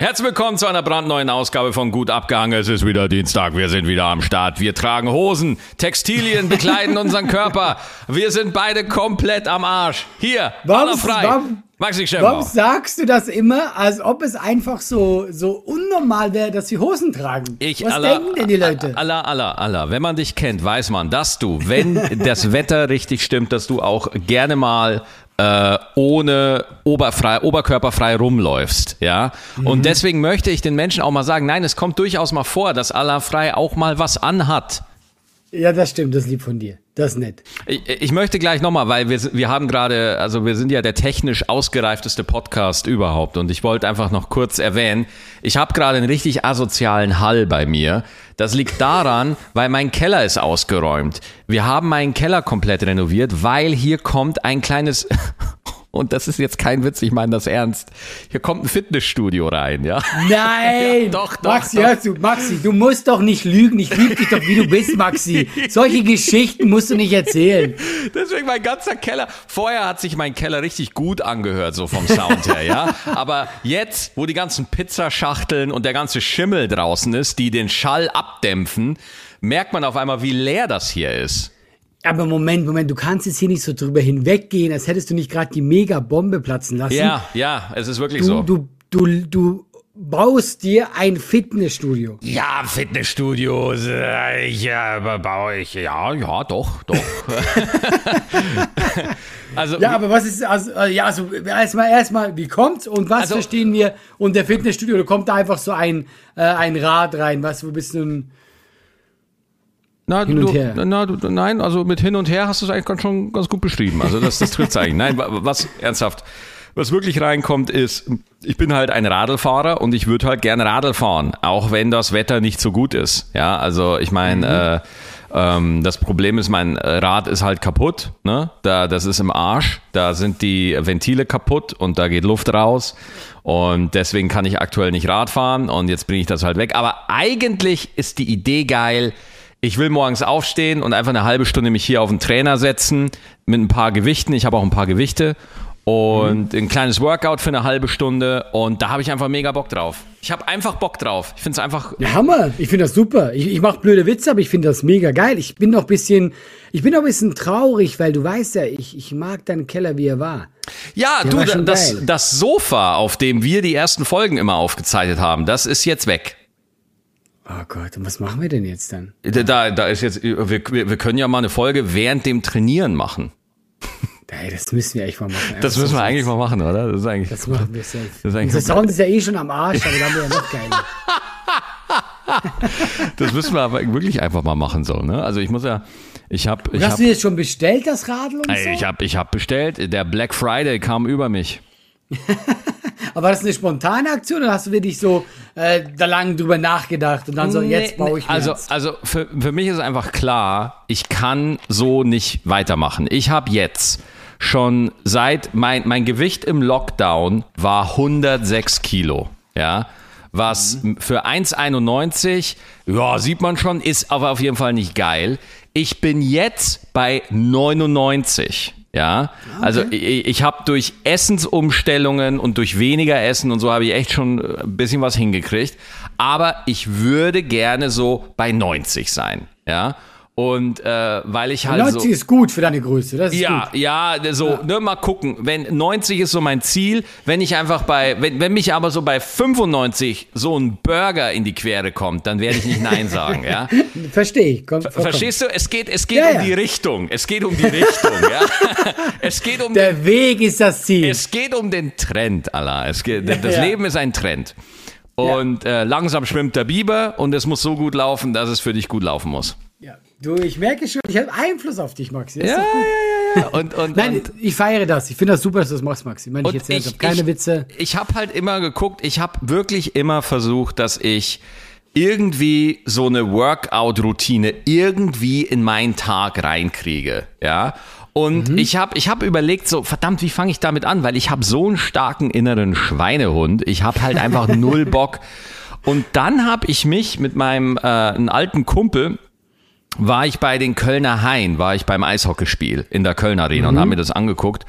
Herzlich willkommen zu einer brandneuen Ausgabe von Gut Abgehangen. Es ist wieder Dienstag, wir sind wieder am Start. Wir tragen Hosen, Textilien bekleiden unseren Körper. Wir sind beide komplett am Arsch. Hier, Warum- frei. warum- Maxi Warum sagst du das immer, als ob es einfach so, so unnormal wäre, dass wir Hosen tragen? Ich, Was Allah, denken denn die Leute? Allah, Allah, Allah. Wenn man dich kennt, weiß man, dass du, wenn das Wetter richtig stimmt, dass du auch gerne mal äh, ohne oberfrei, oberkörperfrei rumläufst, ja. Mhm. Und deswegen möchte ich den Menschen auch mal sagen, nein, es kommt durchaus mal vor, dass Allah frei auch mal was anhat. Ja, das stimmt, das ist lieb von dir. Das ist nett. Ich, ich möchte gleich nochmal, weil wir, wir haben gerade, also wir sind ja der technisch ausgereifteste Podcast überhaupt und ich wollte einfach noch kurz erwähnen, ich habe gerade einen richtig asozialen Hall bei mir. Das liegt daran, weil mein Keller ist ausgeräumt. Wir haben meinen Keller komplett renoviert, weil hier kommt ein kleines, und das ist jetzt kein Witz, ich meine das ernst, hier kommt ein Fitnessstudio rein, ja. Nein! Ja, doch, doch, Maxi, doch. hörst du, Maxi, du musst doch nicht lügen. Ich liebe dich doch, wie du bist, Maxi. Solche Geschichten musst du nicht erzählen. Deswegen mein ganzer Keller. Vorher hat sich mein Keller richtig gut angehört, so vom Sound her, ja. Aber jetzt, wo die ganzen Pizzaschachteln und der ganze Schimmel draußen ist, die den Schall abdämpfen, merkt man auf einmal, wie leer das hier ist. Aber Moment, Moment, du kannst jetzt hier nicht so drüber hinweggehen, als hättest du nicht gerade die Mega-Bombe platzen lassen. Ja, ja, es ist wirklich Du, so. du, du, du baust dir ein Fitnessstudio. Ja, Fitnessstudios, äh, ja, baue ich, ja, ja, doch, doch. also, Ja, aber was ist, also, äh, ja, also erstmal, erstmal, wie kommt's und was Also- verstehen wir unter Fitnessstudio? Da kommt da einfach so ein, äh, ein Rad rein, was, wo bist du ein, Na, Hin und du, her. Na, du, nein, also mit hin und her hast du es eigentlich ganz schon ganz gut beschrieben. Also das, das trifft eigentlich. Nein, wa- was ernsthaft, was wirklich reinkommt, ist, ich bin halt ein Radlfahrer und ich würde halt gern Radl fahren, auch wenn das Wetter nicht so gut ist. Ja, also ich meine, äh, ähm, das Problem ist, mein Rad ist halt kaputt. Ne? Da, das ist im Arsch. Da sind die Ventile kaputt und da geht Luft raus. Und deswegen kann ich aktuell nicht Rad fahren und jetzt bringe ich das halt weg. Aber eigentlich ist die Idee geil. Ich will morgens aufstehen und einfach eine halbe Stunde mich hier auf den Trainer setzen mit ein paar Gewichten. Ich habe auch ein paar Gewichte und ein kleines Workout für eine halbe Stunde und da habe ich einfach mega Bock drauf. Ich habe einfach Bock drauf. Ich finde es einfach. ja, Hammer, ich finde das super. Ich, ich mache blöde Witze, aber ich finde das mega geil. Ich bin noch ein bisschen, ich bin noch ein bisschen traurig, weil du weißt ja, ich, ich mag deinen Keller, wie er war. Ja, Der du, war das, geil. das Sofa, auf dem wir die ersten Folgen immer aufgezeichnet haben, das ist jetzt weg. Oh Gott, und was machen wir denn jetzt dann? Da, da ist jetzt, wir, wir können ja mal eine Folge während dem Trainieren machen. Ey, das müssen wir echt mal machen. Das müssen wir eigentlich mal machen, oder? Das ist eigentlich. Das machen wir safe. Das ist eigentlich Unser Sound ist ja eh schon am Arsch, aber da haben wir ja noch geil. Das müssen wir aber wirklich einfach mal machen so, ne? Also ich muss ja, ich habe, Hast habe, du jetzt schon bestellt, das Radl und so? ich habe, ich habe bestellt. Der Black Friday kam über mich. Aber war das eine spontane Aktion oder hast du wirklich so äh, da lang drüber nachgedacht und dann so, jetzt baue ich mir Also, eins? also für, für mich ist einfach klar, ich kann so nicht weitermachen. Ich habe jetzt schon seit mein, mein Gewicht im Lockdown war 106 Kilo, ja. Was für 1,91, ja, sieht man schon, ist aber auf jeden Fall nicht geil. Ich bin jetzt bei 99. Ja, also ich, ich habe durch Essensumstellungen und durch weniger Essen und so habe ich echt schon äh, ein bisschen was hingekriegt. Aber ich würde gerne so bei 90 sein. Ja, und äh, weil ich halt 90 so. ist gut für deine Größe, das ist Ja, gut. ja, so, ne, mal gucken. Wenn 90 ist so mein Ziel, wenn ich einfach bei, wenn, wenn mich aber so bei 95 so ein Burger in die Quere kommt, dann werde ich nicht Nein sagen, ja. Verstehe ich. Komm, vollkommen. Verstehst du? Es geht, es geht Ja, um ja. die Richtung. Es geht um die Richtung, ja. Es geht um Der Weg ist das Ziel. es geht um den Trend, Allah. Es geht, das ja. Leben ist ein Trend. Und äh, langsam schwimmt der Biber und es muss so gut laufen, dass es für dich gut laufen muss. Ja. Du, ich merke schon, ich habe Einfluss auf dich, Maxi. Das Ja, ja, ja, ja. Und, und, Nein, und, ich feiere das. Ich finde das super, dass du das machst, Maxi. Meine ich jetzt ernsthaft. Keine ich, Witze. Ich habe halt immer geguckt, ich habe wirklich immer versucht, dass ich irgendwie so eine Workout-Routine irgendwie in meinen Tag reinkriege, ja. Und ich habe ich hab überlegt, so verdammt, wie fange ich damit an? Weil ich habe so einen starken inneren Schweinehund. Ich habe halt einfach null Bock. Und dann habe ich mich mit meinem äh, einen alten Kumpel, war ich bei den Kölner Hain, war ich beim Eishockeyspiel in der Kölner Arena und habe mir das angeguckt.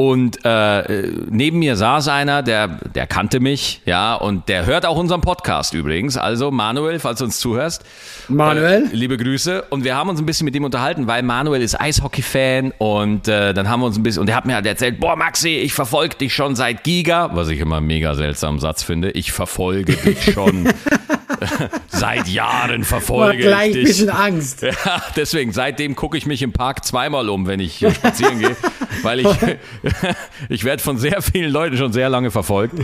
Und äh, neben mir saß einer, der, der kannte mich, ja, und der hört auch unseren Podcast übrigens. Also Manuel, falls du uns zuhörst. Manuel? Äh, liebe Grüße. Und wir haben uns ein bisschen mit ihm unterhalten, weil Manuel ist Eishockey-Fan und äh, dann haben wir uns ein bisschen, und er hat mir halt erzählt, boah Maxi, ich verfolge dich schon seit Giga, was ich immer einen mega seltsamen Satz finde. Ich verfolge dich schon seit Jahren verfolge Boah, gleich ich dich. ein bisschen Angst. Ja, deswegen, seitdem gucke ich mich im Park zweimal um, wenn ich hier spazieren gehe, weil ich, ich werde von sehr vielen Leuten schon sehr lange verfolgt.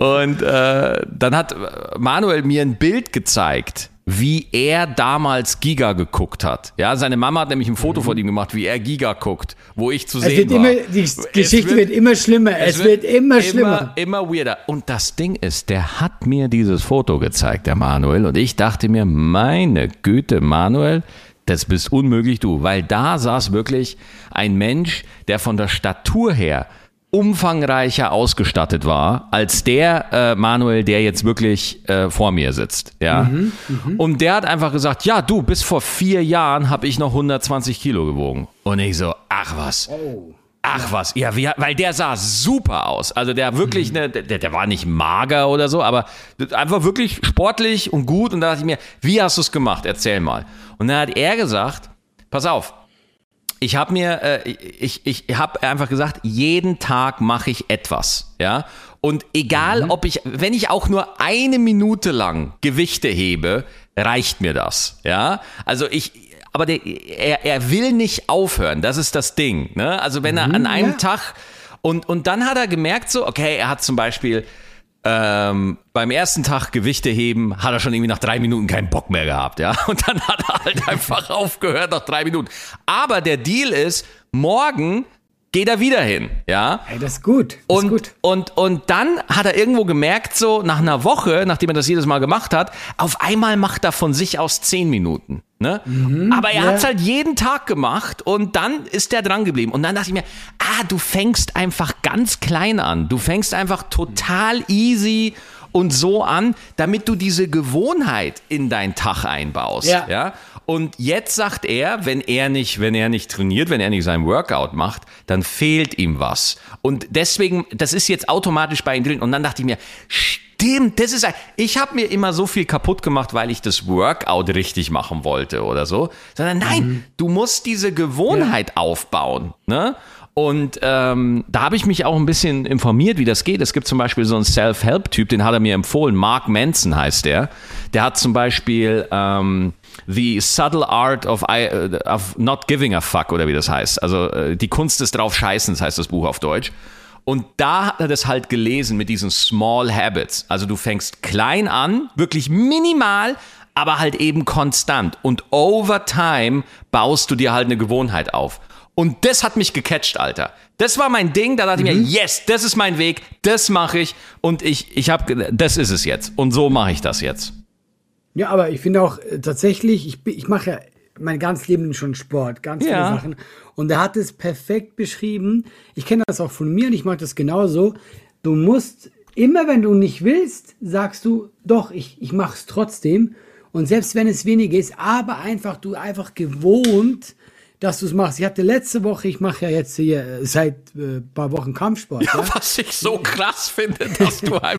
Und äh, dann hat Manuel mir ein Bild gezeigt, wie er damals Giga geguckt hat. Ja, seine Mama hat nämlich ein Foto von ihm gemacht, wie er Giga guckt, wo ich zu Es sehen wird war. immer, die Geschichte wird, immer schlimmer. Es, wird, immer schlimmer. Immer, immer weirder. Und das Ding ist, der hat mir dieses Foto gezeigt, der Manuel. Und ich dachte mir, meine Güte, Manuel, das bist unmöglich du. Weil da saß wirklich ein Mensch, der von der Statur her umfangreicher ausgestattet war als der äh, Manuel, der jetzt wirklich äh, vor mir sitzt. Ja. Und der hat einfach gesagt, ja, du, bis vor vier Jahren habe ich noch 120 Kilo gewogen. Und ich so, ach was. Ach was, ja, wie, weil der sah super aus. Also der wirklich, ne, der, der war nicht mager oder so, aber einfach wirklich sportlich und gut. Und da dachte ich mir, wie hast du es gemacht? Erzähl mal. Und dann hat er gesagt, pass auf, ich habe mir, äh, ich, ich habe einfach gesagt, jeden Tag mache ich etwas, ja. Und egal, ob ich, wenn ich auch nur eine Minute lang Gewichte hebe, reicht mir das, ja. Also ich, aber der, er, er will nicht aufhören, das ist das Ding, ne? Also wenn er an einem ja. Tag und und dann hat er gemerkt so, okay, er hat zum Beispiel ähm, beim ersten Tag Gewichte heben, hat er schon irgendwie nach drei Minuten keinen Bock mehr gehabt, ja. Und dann hat er halt einfach aufgehört nach drei Minuten. Aber der Deal ist, morgen geht er wieder hin, ja. Hey, das ist gut. Das Und, ist gut. und, und dann hat er irgendwo gemerkt, so nach einer Woche, nachdem er das jedes Mal gemacht hat, auf einmal macht er von sich aus zehn Minuten. Ne? Aber er ja. hat's halt jeden Tag gemacht und dann ist er dran geblieben. Und dann dachte ich mir, ah, du fängst einfach ganz klein an. Du fängst einfach total easy und so an, damit du diese Gewohnheit in deinen Tag einbaust. Ja. ja? Und jetzt sagt er, wenn er nicht, wenn er nicht trainiert, wenn er nicht sein Workout macht, dann fehlt ihm was. Und deswegen, das ist jetzt automatisch bei ihm drin. Und dann dachte ich mir, stimmt, das ist ein, ich habe mir immer so viel kaputt gemacht, weil ich das Workout richtig machen wollte oder so. Sondern nein, du musst diese Gewohnheit aufbauen. Ne? Und ähm, da habe ich mich auch ein bisschen informiert, wie das geht. Es gibt zum Beispiel so einen Self-Help-Typ, den hat er mir empfohlen. Mark Manson heißt der. Der hat zum Beispiel ähm, The Subtle Art of, I, äh, of Not Giving a Fuck oder wie das heißt. Also äh, die Kunst des Draufscheißens heißt das Buch auf Deutsch. Und da hat er das halt gelesen mit diesen Small Habits. Also du fängst klein an, wirklich minimal, aber halt eben konstant. Und over time baust du dir halt eine Gewohnheit auf. Und das hat mich gecatcht, Alter. Das war mein Ding, da dachte ich mir, yes, das ist mein Weg, das mache ich und ich, ich habe, das ist es jetzt. Und so mache ich das jetzt. Ja, aber ich finde auch äh, tatsächlich, ich, ich mache ja mein ganzes Leben schon Sport, ganz viele Ja. Sachen. Und er hat es perfekt beschrieben. Ich kenne das auch von mir und ich mache das genauso. Du musst, immer wenn du nicht willst, sagst du, doch, ich, ich mache es trotzdem. Und selbst wenn es weniger ist, aber einfach, du einfach gewohnt, dass du es machst. Ich hatte letzte Woche, ich mache ja jetzt hier äh, seit äh, paar Wochen Kampfsport. Ja, Was ich so krass finde, dass du einfach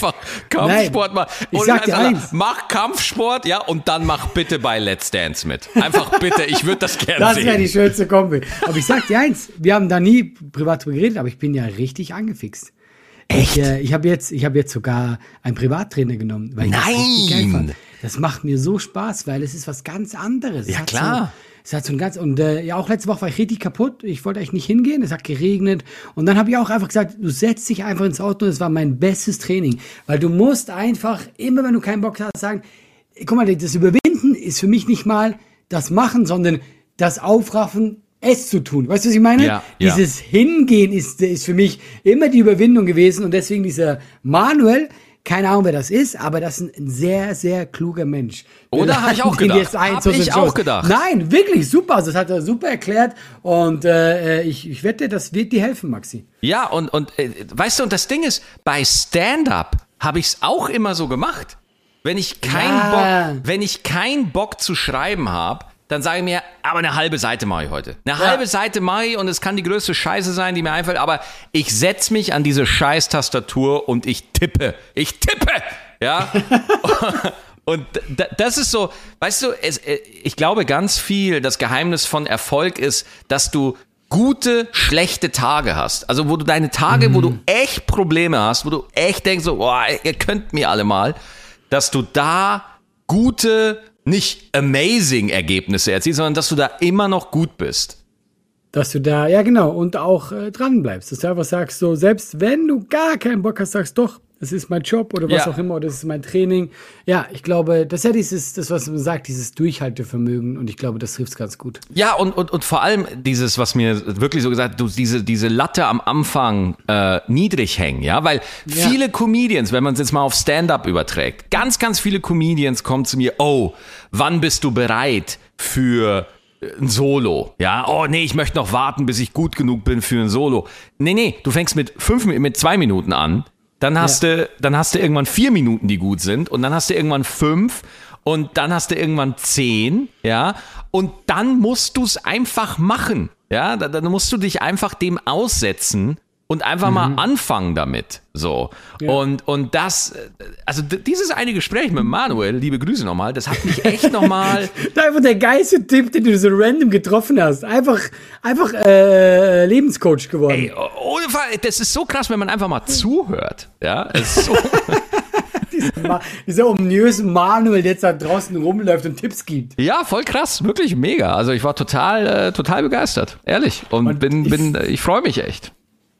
Deutschlandticket. Kampfsport mal. ich sag dir eins. Mach Kampfsport, ja, und dann mach bitte bei Let's Dance mit. Einfach bitte, ich würde das gerne Das sehen. wäre die schönste Kombi. Aber ich sag dir eins, wir haben da nie privat drüber geredet, aber ich bin ja richtig angefixt. Echt? Ich, äh, ich habe jetzt, ich habe jetzt sogar einen Privattrainer genommen, weil ich das Nein! fand. Das macht mir so Spaß, weil es ist was ganz anderes. Es Ja, klar. So, Es hat so ein ganz, und äh, ja, auch letzte Woche war ich richtig kaputt. Ich wollte eigentlich nicht hingehen, es hat geregnet. Und dann habe ich auch einfach gesagt, du setzt dich einfach ins Auto. Das war mein bestes Training. Weil du musst einfach, immer wenn du keinen Bock hast, sagen, guck mal, das Überwinden ist für mich nicht mal das Machen, sondern das Aufraffen, es zu tun. Weißt du, was ich meine? Ja, ja. Dieses Hingehen ist, ist für mich immer die Überwindung gewesen und deswegen dieser Manuel, keine Ahnung, wer das ist, aber das ist ein sehr, sehr kluger Mensch. Oder Wir hab ich auch gedacht. Jetzt ein Hab zu ich auch Shows. gedacht. Nein, wirklich super. Das hat er super erklärt und äh, ich, ich wette, das wird dir helfen, Maxi. Ja, und, und äh, weißt du, und das Ding ist, bei Stand-up habe ich es auch immer so gemacht. Wenn ich keinen Ja. Bock, wenn ich keinen Bock zu schreiben habe, dann sage ich mir, aber eine halbe Seite mache ich heute. Eine halbe Seite mache ich und es kann die größte Scheiße sein, die mir einfällt, aber ich setze mich an diese Scheiß-Tastatur und ich tippe. Ich tippe! Ja? Und das ist so, weißt du, es, äh, ich glaube ganz viel, das Geheimnis von Erfolg ist, dass du gute, schlechte Tage hast. Also wo du deine Tage, wo du echt Probleme hast, wo du echt denkst, so, boah, ihr könnt mir alle mal, dass du da gute, nicht amazing Ergebnisse erzielst, sondern dass du da immer noch gut bist. Dass du da, ja genau, und auch äh, dran bleibst. Dass du einfach sagst, so, selbst wenn du gar keinen Bock hast, sagst, doch, das ist mein Job oder was Ja. auch immer, oder das ist mein Training. Ja, ich glaube, das ist ja dieses, das, was man sagt, dieses Durchhaltevermögen und ich glaube, das trifft es ganz gut. Ja, und, und, und vor allem dieses, was mir wirklich so gesagt, du diese, diese Latte am Anfang äh, niedrig hängen, ja, weil Ja. viele Comedians, wenn man es jetzt mal auf Stand-up überträgt, ganz, ganz viele Comedians kommen zu mir, oh, wann bist du bereit für äh, ein Solo? Ja, oh nee, ich möchte noch warten, bis ich gut genug bin für ein Solo. Nee, nee, du fängst mit fünf, mit zwei Minuten an, dann hast du, dann hast du irgendwann vier Minuten, die gut sind, und dann hast du irgendwann fünf und dann hast du irgendwann zehn, ja, und dann musst du es einfach machen, ja, dann, dann musst du dich einfach dem aussetzen und einfach mal anfangen damit, so. Und, und das, also dieses eine Gespräch mit Manuel, liebe Grüße nochmal, das hat mich echt nochmal, einfach der geilste Tipp, den du so random getroffen hast. Einfach, einfach äh, Lebenscoach geworden. ey, ohne Fall, das ist so krass, wenn man einfach mal zuhört, ja, es ist so, Ma- Dieser ominöse Manuel, der jetzt da draußen rumläuft und Tipps gibt. ja, voll krass, wirklich mega, also ich war total, äh, total begeistert, ehrlich, und, Und bin, ich- bin, ich freue mich echt.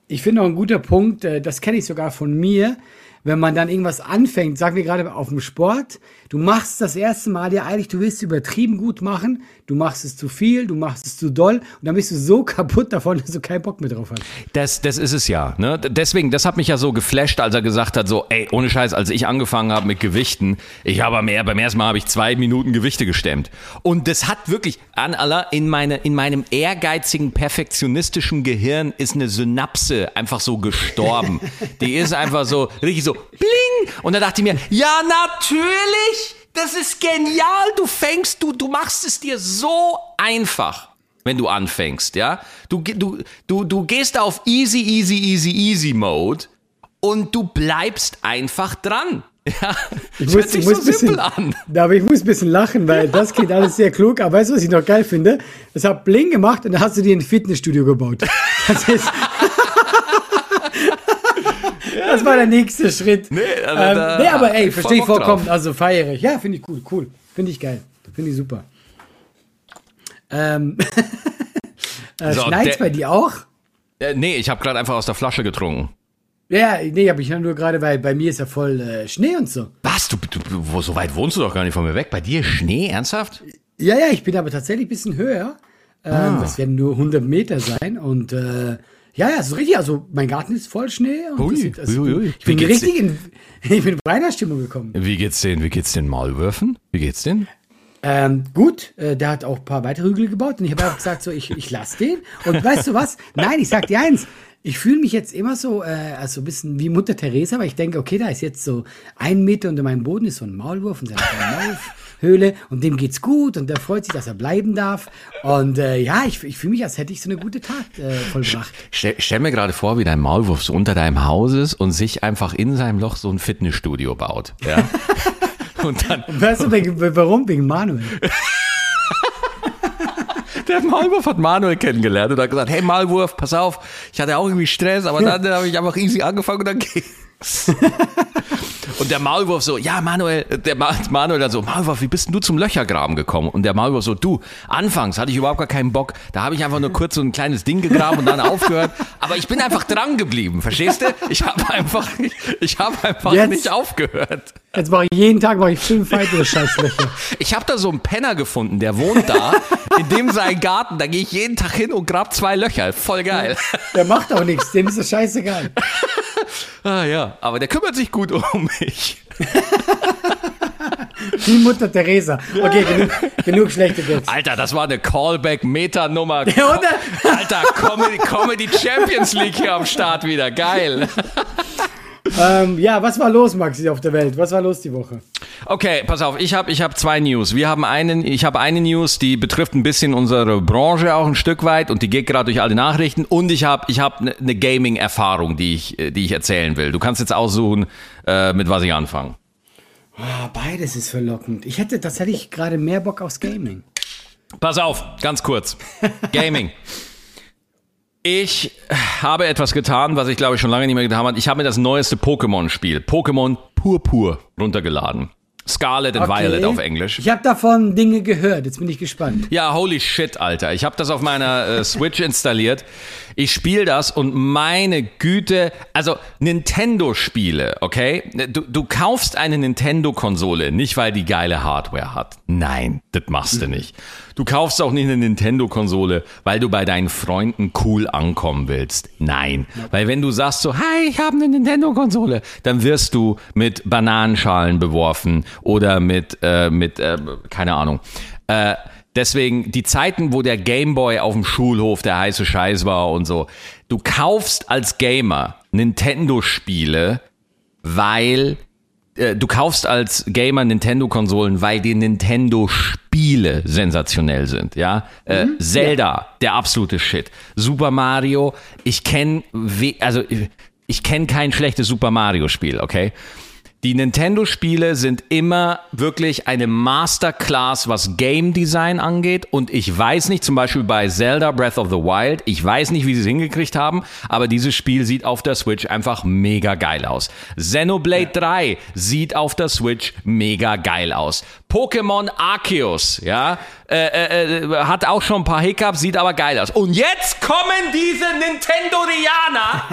Ich finde auch ein guter Punkt, äh, das kenne ich sogar von mir, wenn man dann irgendwas anfängt, sagen wir gerade auf dem Sport, du machst das erste Mal ja eigentlich, du willst übertrieben gut machen, du machst es zu viel, du machst es zu doll und dann bist du so kaputt davon, dass du keinen Bock mehr drauf hast. Das, das ist es ja. Ne? Deswegen, das hat mich ja so geflasht, als er gesagt hat, so, ey, ohne Scheiß, als ich angefangen habe mit Gewichten, ich habe mehr, beim ersten Mal habe ich zwei Minuten Gewichte gestemmt. Und das hat wirklich, an Allah, in, meine, in meinem ehrgeizigen, perfektionistischen Gehirn ist eine Synapse einfach so gestorben. Die ist einfach so, richtig so, bling! Und da dachte ich mir, ja, natürlich! Das ist genial! Du fängst, du, du machst es dir so einfach wenn du anfängst, ja. Du, du, du, du gehst auf easy, easy, easy, easy Mode und du bleibst einfach dran. Ja, Ich das hört sich so ein bisschen, simpel an. Da, aber ich muss ein bisschen lachen, weil das klingt alles sehr klug. Aber weißt du, was ich noch geil finde? Das hat Bling gemacht und dann hast du dir ein Fitnessstudio gebaut. Das ist. das war der nächste Schritt. Nee, also ähm, da nee aber ey, verstehe ich vollkommen. drauf. Also feiere ich. Ja, finde ich cool, cool. Finde ich geil. Finde ich super. Ähm, äh, So, Schneit's der- bei dir auch? Äh, nee, ich habe gerade einfach aus der Flasche getrunken. Ja, nee, aber ich nur gerade, weil bei mir ist ja voll äh, Schnee und so. Was? Du, du, du, wo, so weit wohnst du doch gar nicht von mir weg. Bei dir Schnee? Ernsthaft? Ja, ja, ich bin aber tatsächlich ein bisschen höher. Ähm, Ah. Das werden nur 100 Meter sein und äh, ja, ja, so richtig. Also mein Garten ist voll Schnee. Und Ui, sieht- das- ui, ui. Ich bin richtig in, ich bin in Weihnachtsstimmung gekommen. Wie geht's den, wie geht's den Maulwürfen? Wie geht's den? Ähm, gut, äh, der hat auch ein paar weitere Hügel gebaut und ich habe einfach gesagt, so ich, ich lasse den. Und weißt du was? Nein, ich sag dir eins. Ich fühle mich jetzt immer so, äh, also ein bisschen wie Mutter Teresa, weil ich denke, okay, da ist jetzt so ein Meter unter meinem Boden ist so ein Maulwurf und seine Maulhöhle und dem geht's gut und der freut sich, dass er bleiben darf. Und äh, ja, ich, ich fühle mich, als hätte ich so eine gute Tat äh, vollbracht. Stell, stell mir gerade vor, wie dein Maulwurf so unter deinem Haus ist und sich einfach in seinem Loch so ein Fitnessstudio baut. Ja? und dann, Weißt du, wegen, warum? Wegen Manuel. Der Maulwurf hat Manuel kennengelernt und hat gesagt, hey Maulwurf, pass auf, ich hatte auch irgendwie Stress, aber dann habe ich einfach easy angefangen und dann ging Und der Maulwurf so, ja, Manuel, der Ma Manuel dann so, Maulwurf, wie bist denn du zum Löchergraben gekommen? Und der Maulwurf so, du, anfangs hatte ich überhaupt gar keinen Bock. Da habe ich einfach nur kurz so ein kleines Ding gegraben und dann aufgehört. Aber ich bin einfach dran geblieben, verstehst du? Ich habe einfach, ich habe einfach Jetzt- nicht aufgehört. Jetzt mache ich jeden Tag mache ich fünf weitere Scheißlöcher. Ich habe da so einen Penner gefunden, der wohnt da, in dem sein Garten. Da gehe ich jeden Tag hin und grab zwei Löcher. Voll geil. Der macht auch nichts, dem ist das scheißegal. Ah ja, aber der kümmert sich gut um mich. Die Mutter Teresa. Okay, genug, genug schlechte Witz. Alter, das war eine Callback-Meta-Nummer. Ja? Alter, Comedy, Comedy Champions League hier am Start wieder. Geil. Ähm, ja, was war los, Maxi, auf der Welt? Was war los die Woche? Okay, pass auf, ich habe ich hab zwei News. Wir haben einen, ich habe eine News, die betrifft ein bisschen unsere Branche auch ein Stück weit und die geht gerade durch alle Nachrichten. Und ich habe ich hab eine ne Gaming-Erfahrung, die ich, äh, die ich erzählen will. Du kannst jetzt aussuchen, äh, mit was ich anfange. Ah, beides ist verlockend. Ich hätte tatsächlich gerade mehr Bock aufs Gaming. Pass auf, ganz kurz. Gaming. Ich habe etwas getan, was ich glaube ich schon lange nicht mehr getan habe. Ich habe mir das neueste Pokémon-Spiel, Pokémon Purpur, runtergeladen. Scarlet and Okay. Violet auf Englisch. Ich habe davon Dinge gehört. Jetzt bin ich gespannt. Ja, holy shit, Alter. Ich habe das auf meiner äh, Switch installiert. Ich spiele das und meine Güte, also Nintendo-Spiele, okay? Du, du kaufst eine Nintendo-Konsole, nicht weil die geile Hardware hat. Nein, das machst du nicht. Du kaufst auch nicht eine Nintendo-Konsole, weil du bei deinen Freunden cool ankommen willst. Nein, weil wenn du sagst so, hi, ich habe eine Nintendo-Konsole, dann wirst du mit Bananenschalen beworfen oder mit, äh, mit äh, keine Ahnung. Äh, deswegen die Zeiten, wo der Gameboy auf dem Schulhof der heiße Scheiß war und so. Du kaufst als Gamer Nintendo-Spiele, weil äh, du kaufst als Gamer Nintendo-Konsolen, weil die Nintendo-Spiele sensationell sind, ja. Äh, Zelda, der absolute Shit. Super Mario, ich kenne, also ich, ich kenne kein schlechtes Super Mario-Spiel, okay? Die Nintendo-Spiele sind immer wirklich eine Masterclass, was Game Design angeht. Und ich weiß nicht, zum Beispiel bei Zelda Breath of the Wild, ich weiß nicht, wie sie es hingekriegt haben, aber dieses Spiel sieht auf der Switch einfach mega geil aus. Xenoblade 3 sieht auf der Switch mega geil aus. Pokémon Arceus, ja, äh, äh, äh, hat auch schon ein paar Hiccups, sieht aber geil aus. Und jetzt kommen diese Nintendorianer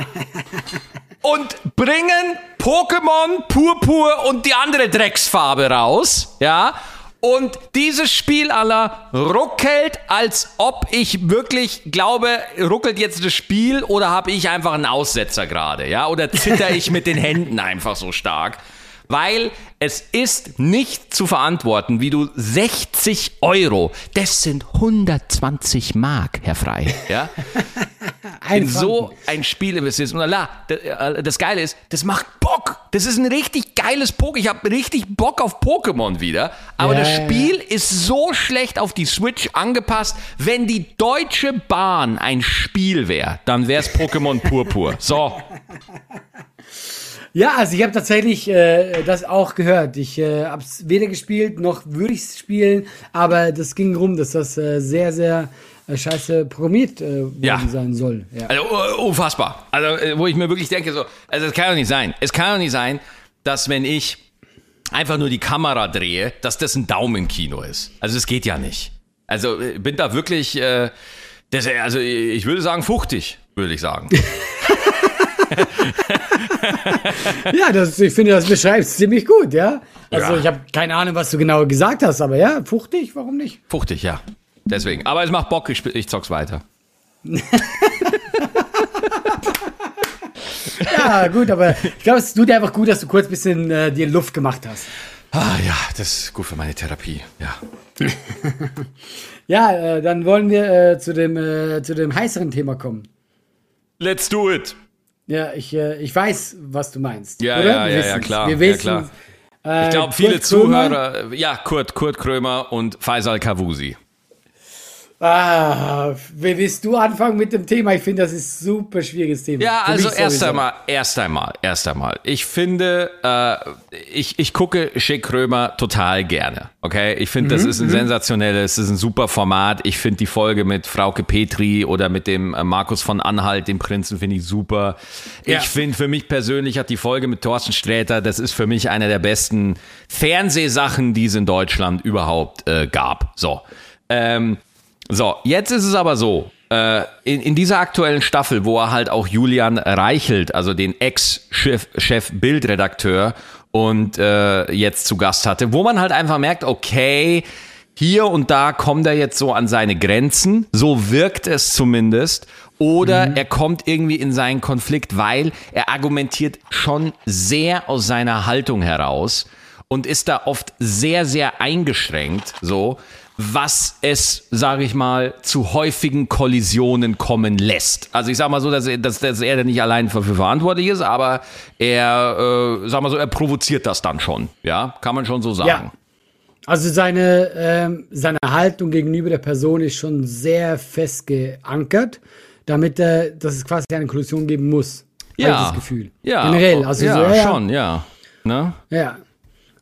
und bringen Pokémon Purpur und die andere Drecksfarbe raus, ja. Und dieses Spiel aller ruckelt, als ob ich wirklich glaube, ruckelt jetzt das Spiel oder habe ich einfach einen Aussetzer gerade, ja? Oder zitter ich mit den Händen einfach so stark? Weil es ist nicht zu verantworten, wie du 60 Euro, das sind 120 Mark, Herr Frei, ja? Ein in so ein Spiel investierst. Und la, das, das Geile ist, das macht Bock. Das ist ein richtig geiles Pokémon. Ich habe richtig Bock auf Pokémon wieder. Aber Ja, das ja, Spiel ist so schlecht auf die Switch angepasst. Wenn die Deutsche Bahn ein Spiel wäre, dann wäre es Pokémon Purpur. So. Ja, also ich habe tatsächlich äh, das auch gehört. Ich äh, habe es weder gespielt noch würde ich es spielen, aber das ging rum, dass das äh, sehr, sehr äh, scheiße programmiert äh, Ja. sein soll. Ja. Also uh, unfassbar. Also äh, wo ich mir wirklich denke, so, also es kann doch nicht sein. Es kann doch nicht sein, dass wenn ich einfach nur die Kamera drehe, dass das ein Daumenkino ist. Also das geht ja nicht. Also äh, bin da wirklich, äh, das, also ich würde sagen fuchtig, würde ich sagen. Ja, das, ich finde, das beschreibt es ziemlich gut, ja. Also Ja. ich habe keine Ahnung, was du genau gesagt hast, aber ja, fuchtig, warum nicht? fuchtig, ja. Deswegen. Aber es macht Bock, ich, ich zock's weiter. Ja, gut, aber ich glaube, es tut dir einfach gut, dass du kurz ein bisschen äh, dir Luft gemacht hast. Ah ja, das ist gut für meine Therapie, ja. Ja, äh, dann wollen wir äh, zu, dem, äh, zu dem heißeren Thema kommen. Let's do it. Ja, ich, äh, ich weiß, was du meinst. Ja, ja, Wir ja, ja, klar, Wir ja, wissen, klar. Äh, Ich glaube, viele Zuhörer, ja, Kurt, Kurt Krömer und Faisal Kavusi. Ah, willst du anfangen mit dem Thema? Ich finde, das ist ein super schwieriges Thema. Ja, also erst einmal, erst einmal, erst einmal. Ich finde, äh, ich, ich gucke Schick Römer total gerne. Okay, ich finde, das ist ein sensationelles, das ist ein super Format. Ich finde die Folge mit Frauke Petri oder mit dem äh, Markus von Anhalt, dem Prinzen, finde ich super. Ja. Ich finde, für mich persönlich hat die Folge mit Thorsten Sträter, das ist für mich eine der besten Fernsehsachen, die es in Deutschland überhaupt äh, gab. So. Ähm, so, jetzt ist es aber so, äh, in, in dieser aktuellen Staffel, wo er halt auch Julian Reichelt, also den Ex-Chef Chef Bildredakteur und äh, jetzt zu Gast hatte, wo man halt einfach merkt, okay, hier und da kommt er jetzt so an seine Grenzen, so wirkt es zumindest, oder er kommt irgendwie in seinen Konflikt, weil er argumentiert schon sehr aus seiner Haltung heraus und ist da oft sehr, sehr eingeschränkt, so, was es, sage ich mal, zu häufigen Kollisionen kommen lässt. Also ich sage mal so, dass er, dass, dass er da nicht allein dafür verantwortlich ist, aber er, äh, sag mal so, er provoziert das dann schon, ja, kann man schon so sagen. Ja. Also seine, ähm, seine Haltung gegenüber der Person ist schon sehr fest geankert, damit äh, dass es quasi eine Kollision geben muss. Ich das Gefühl. Ja, Generell. Also ja, so, ja, schon, ja. Ne? Ja.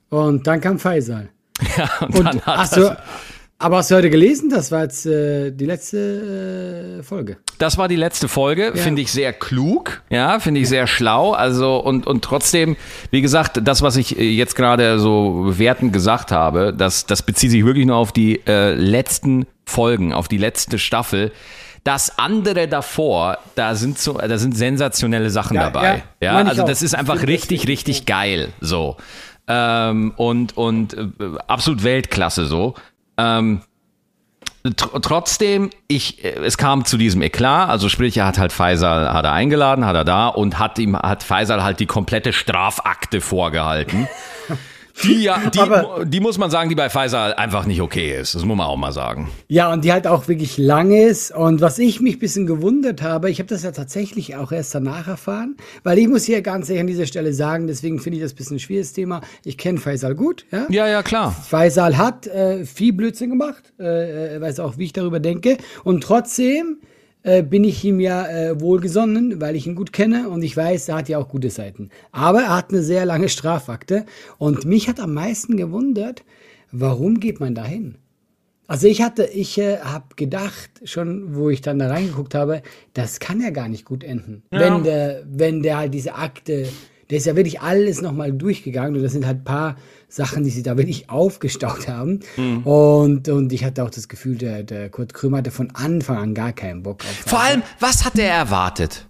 Und dann kam Faisal. Ja, und, Und dann hat hast du, das, aber hast du heute gelesen? Das war jetzt äh, die letzte äh, Folge. das war die letzte Folge, finde ich sehr klug, ja, finde ich sehr schlau, also und, und trotzdem, wie gesagt, das, was ich äh, jetzt gerade so bewertend gesagt habe, das, das bezieht sich wirklich nur auf die äh, letzten Folgen, auf die letzte Staffel. Das andere davor, da sind so, da sind sensationelle Sachen Ja, dabei. ja, Ja, also auch. das ist einfach richtig, richtig geil. So. Ähm, und und äh, absolut Weltklasse so. Ähm, tr trotzdem, ich, äh, es kam zu diesem Eklat, also sprich, er hat halt Faisal, hat er eingeladen, hat er da und hat ihm, hat Faisal halt die komplette Strafakte vorgehalten. Die ja, die, Aber- die muss man sagen, die bei Faisal einfach nicht okay ist. Das muss man auch mal sagen. Ja, und die halt auch wirklich lang ist. Und was ich mich ein bisschen gewundert habe, ich habe das ja tatsächlich auch erst danach erfahren, weil ich muss hier ganz ehrlich an dieser Stelle sagen, deswegen finde ich das ein bisschen ein schwieriges Thema. Ich kenne Faisal gut, ja. Ja, ja, klar. Faisal hat äh, viel Blödsinn gemacht, äh, er weiß auch, wie ich darüber denke. Und trotzdem äh, bin ich ihm ja äh, wohlgesonnen, weil ich ihn gut kenne und ich weiß, er hat ja auch gute Seiten. Aber er hat eine sehr lange Strafakte und mich hat am meisten gewundert, warum geht man da hin? Also ich hatte, ich äh, habe gedacht, schon wo ich dann da reingeguckt habe, das kann ja gar nicht gut enden. Wenn der, wenn der halt diese Akte, der ist ja wirklich alles nochmal durchgegangen und das sind halt ein paar Sachen, die sie da wirklich aufgestaut haben. Und, und ich hatte auch das Gefühl, der, der Kurt Krömer hatte von Anfang an gar keinen Bock auf. Vor allem, was hat er erwartet?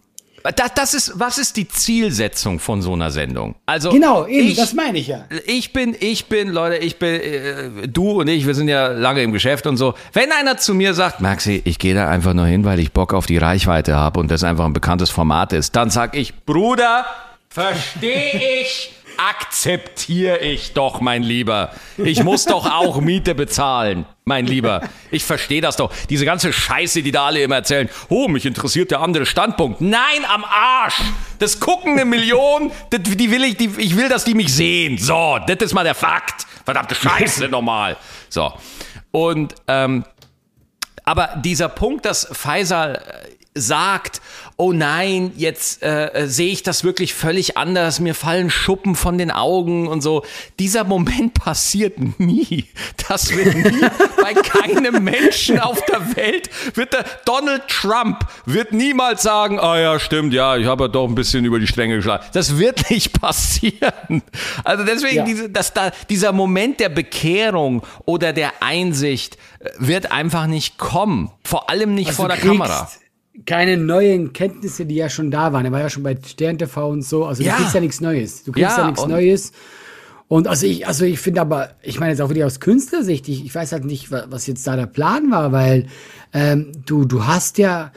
Das, das ist, was ist die Zielsetzung von so einer Sendung? Also Genau, eben, ich, das meine ich ja. ich bin, ich bin, Leute, ich bin, äh, du und ich, wir sind ja lange im Geschäft und so. Wenn einer zu mir sagt, Maxi, ich gehe da einfach nur hin, weil ich Bock auf die Reichweite habe und das einfach ein bekanntes Format ist, dann sag ich, Bruder, verstehe ich, akzeptiere ich doch, mein Lieber. Ich muss doch auch Miete bezahlen, mein Lieber. Ich verstehe das doch. Diese ganze Scheiße, die da alle immer erzählen. Oh, mich interessiert der andere Standpunkt. Nein, am Arsch. Das gucken eine Million. Das, die will ich, die, ich will, dass die mich sehen. So, das ist mal der Fakt. Verdammte Scheiße nochmal. So. Und, ähm, aber dieser Punkt, dass Faisal äh, sagt, oh nein, jetzt äh, äh, sehe ich das wirklich völlig anders, mir fallen Schuppen von den Augen und so. Dieser Moment passiert nie. Das wird nie bei keinem Menschen auf der Welt wird der Donald Trump wird niemals sagen, ah ja, stimmt, ja, ich habe doch ein bisschen über die Stränge geschlagen. Das wird nicht passieren. Also deswegen Ja. diese, dass da dieser Moment der Bekehrung oder der Einsicht äh, wird einfach nicht kommen. Vor allem nicht vor der Also kriegst Kamera. Keine neuen Kenntnisse, die ja schon da waren. Er war ja schon bei Stern TV und so. Also Ja. du kriegst ja nichts Neues. Du kriegst Ja, ja, nichts und- Neues. Und also ich, also ich finde aber, ich meine jetzt auch wieder aus Künstlersicht, ich, ich weiß halt nicht, wa- was jetzt da der Plan war, weil ähm, du, du hast ja,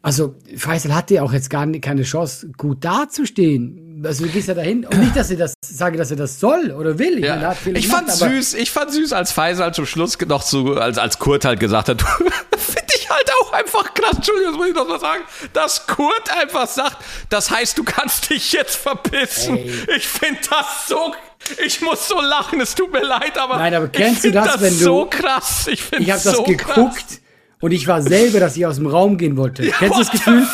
also Faisal hatte ja auch jetzt gar nicht, keine Chance, gut dazustehen. Also du gehst ja dahin und nicht, dass er das sage, dass er das soll oder will. Ich, viel Ich fand süß, ich fand süß, als Faisal zum Schluss noch so, als, als Kurt halt gesagt hat, halt auch einfach krass, Entschuldigung, das muss ich noch mal sagen, dass Kurt einfach sagt, das heißt, du kannst dich jetzt verpissen. Ey. Ich finde das so, ich muss so lachen, es tut mir leid, aber Nein, aber ich kennst du find das, wenn du- so krass, ich finde Ich habe so das geguckt krass. Und ich war selber, dass ich aus dem Raum gehen wollte. Kennst du das Gefühl?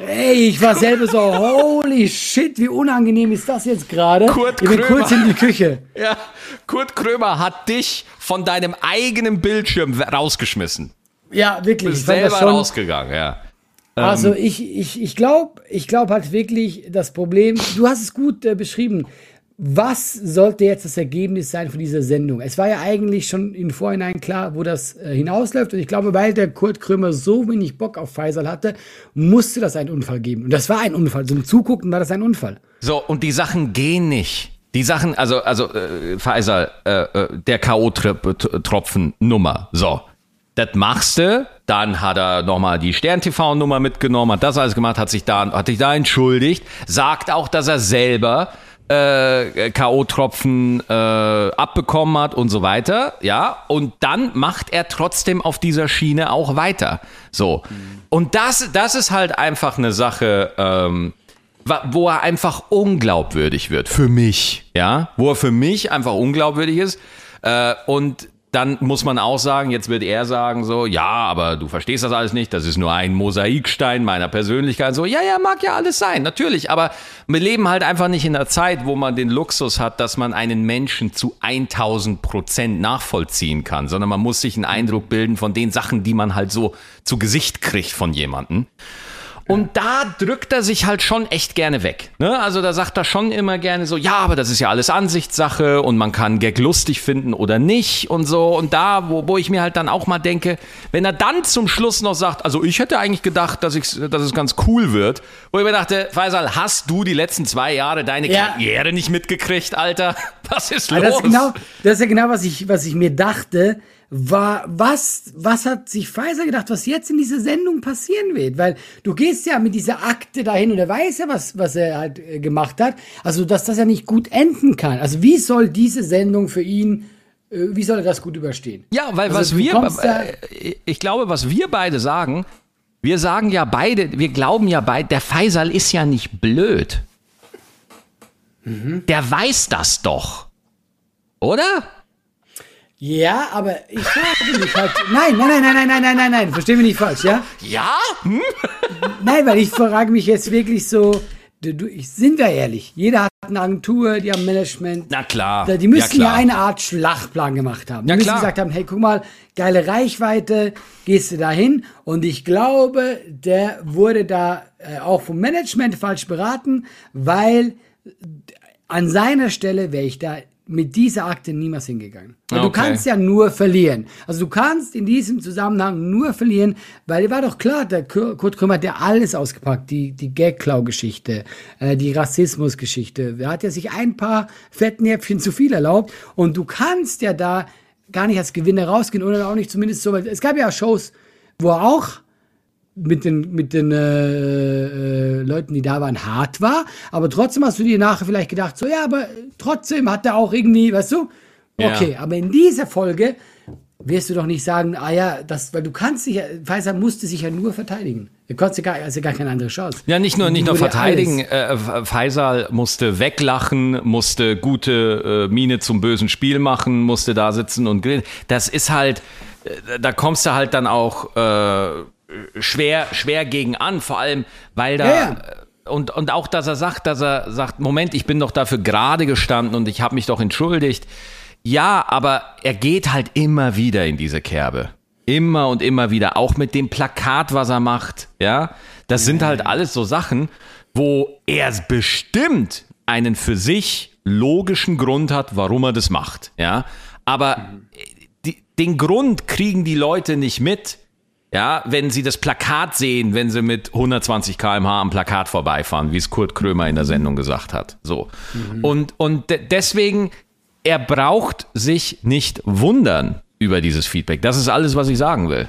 Ey, ich war selber so, holy shit, wie unangenehm ist das jetzt gerade? Kurt ich bin Krömer. kurz in die Küche. Ja, Kurt Krömer hat dich von deinem eigenen Bildschirm rausgeschmissen. Ja, wirklich. Bist ich selber schon- rausgegangen, ja. Also ich, ich, ich glaube ich glaub halt wirklich, das Problem, du hast es gut äh, beschrieben. Was sollte jetzt das Ergebnis sein von dieser Sendung? Es war ja eigentlich schon im Vorhinein klar, wo das äh, hinausläuft. Und ich glaube, weil der Kurt Krömer so wenig Bock auf Faisal hatte, musste das einen Unfall geben. Und das war ein Unfall. Zum Zugucken war das ein Unfall. So, und die Sachen gehen nicht. Die Sachen, also, also, äh, Faisal, äh, äh, der K.O.-Tropfen-Nummer. So. Das machst du, dann hat er nochmal die Stern-TV-Nummer mitgenommen, hat das alles gemacht, hat sich da, hat sich da entschuldigt, sagt auch, dass er selber äh, K.O.-Tropfen äh, abbekommen hat und so weiter, ja, und dann macht er trotzdem auf dieser Schiene auch weiter. So. Und das, das ist halt einfach eine Sache, ähm, wo er einfach unglaubwürdig wird für mich, ja, wo er für mich einfach unglaubwürdig ist äh, und dann muss man auch sagen, jetzt wird er sagen so, ja, aber du verstehst das alles nicht, das ist nur ein Mosaikstein meiner Persönlichkeit. So, ja, ja, mag ja alles sein, natürlich, aber wir leben halt einfach nicht in einer Zeit, wo man den Luxus hat, dass man einen Menschen zu 1000 Prozent nachvollziehen kann, sondern man muss sich einen Eindruck bilden von den Sachen, die man halt so zu Gesicht kriegt von jemandem. Und da drückt er sich halt schon echt gerne weg. Ne? Also da sagt er schon immer gerne so, ja, aber das ist ja alles Ansichtssache und man kann Gag lustig finden oder nicht und so. Und da, wo, wo ich mir halt dann auch mal denke, wenn er dann zum Schluss noch sagt, also ich hätte eigentlich gedacht, dass, ich, dass es ganz cool wird, wo ich mir dachte, Faisal, hast du die letzten zwei Jahre deine Ja. Karriere nicht mitgekriegt, Alter? Was ist los? das ist genau, das ist ja genau, was ich, was ich mir dachte, war, was, was hat sich Pfizer gedacht, was jetzt in dieser Sendung passieren wird? Weil du gehst ja mit dieser Akte dahin und er weiß ja, was, was er halt äh, gemacht hat. Also, dass das ja nicht gut enden kann. Also, wie soll diese Sendung für ihn, äh, wie soll er das gut überstehen? Ja, weil Also was wir, äh, ich glaube, was wir beide sagen, wir sagen ja beide, wir glauben ja beide, der Faisal ist ja nicht blöd. Mhm. Der weiß das doch. Oder? Ja, aber ich frage mich halt, nein, nein, nein, nein, nein, nein, nein, nein, nein, versteh mich nicht falsch, ja? Ja? Hm? Nein, weil ich frage mich jetzt wirklich so, du, du, ich- sind wir ehrlich, jeder hat eine Agentur, die haben Management. Na klar. Die müssen ja, klar. eine Art Schlachtplan gemacht haben. Die Ja, müssen klar. gesagt haben, hey, guck mal, geile Reichweite, gehst du da hin. Und ich glaube, der wurde da äh, auch vom Management falsch beraten, weil an seiner Stelle wäre ich da mit dieser Akte niemals hingegangen. Du Okay. kannst ja nur verlieren. Also du kannst in diesem Zusammenhang nur verlieren, weil war doch klar, der Kur- Kurt Krömer hat ja alles ausgepackt. Die, die Gag-Klau-Geschichte, äh, die Rassismus-Geschichte. Er hat ja sich ein paar Fettnäpfchen zu viel erlaubt. Und du kannst ja da gar nicht als Gewinner rausgehen oder auch nicht zumindest so, weil es gab ja Shows, wo er auch mit den, mit den äh, äh, Leuten, die da waren, hart war. Aber trotzdem hast du dir nachher vielleicht gedacht, so ja, aber trotzdem hat er auch irgendwie, weißt du? Ja. Okay, aber in dieser Folge wirst du doch nicht sagen, ah ja, das, weil du kannst dich ja, Pfizer musste sich ja nur verteidigen. Du konntest ja gar, also gar keine andere Chance. Ja, nicht nur, nicht nur verteidigen. Äh, Faisal musste weglachen, musste gute äh, Miene zum bösen Spiel machen, musste da sitzen und grillen. Das ist halt, äh, da kommst du halt dann auch äh, schwer, schwer gegen an, vor allem, weil da. Ja, ja. äh, Und, und auch, dass er sagt, dass er sagt, Moment, ich bin doch dafür gerade gestanden und ich habe mich doch entschuldigt. Ja, aber er geht halt immer wieder in diese Kerbe. Immer und immer wieder. Auch mit dem Plakat, was er macht. Ja, das sind halt alles so Sachen, wo er bestimmt einen für sich logischen Grund hat, warum er das macht. Ja, aber die, den Grund kriegen die Leute nicht mit. Ja, wenn sie das Plakat sehen, wenn sie mit 120 km/h am Plakat vorbeifahren, wie es Kurt Krömer in der Sendung gesagt hat. So. Und, und de deswegen, er braucht sich nicht wundern über dieses Feedback. Das ist alles, was ich sagen will.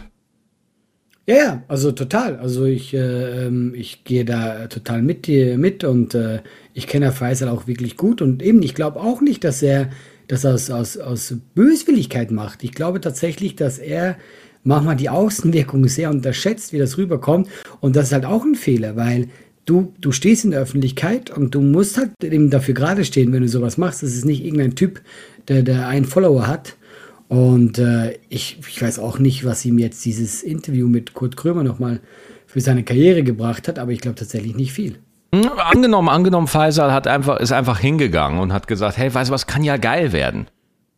Ja, ja, also total. Also ich, äh, ähm, ich gehe da total mit dir mit und äh, ich kenne Faisal auch wirklich gut und eben, ich glaube auch nicht, dass er das aus, aus, aus Böswilligkeit macht. Ich glaube tatsächlich, dass er manchmal die Außenwirkung sehr unterschätzt, wie das rüberkommt und das ist halt auch ein Fehler, weil du, du stehst in der Öffentlichkeit und du musst halt eben dafür gerade stehen, wenn du sowas machst. Das ist nicht irgendein Typ, der, der einen Follower hat. Und äh, ich, ich weiß auch nicht, was ihm jetzt dieses Interview mit Kurt Krömer nochmal für seine Karriere gebracht hat, aber ich glaube tatsächlich nicht viel. Hm, Angenommen, angenommen, Faisal hat einfach, ist einfach hingegangen und hat gesagt, hey, weißt du was, kann ja geil werden.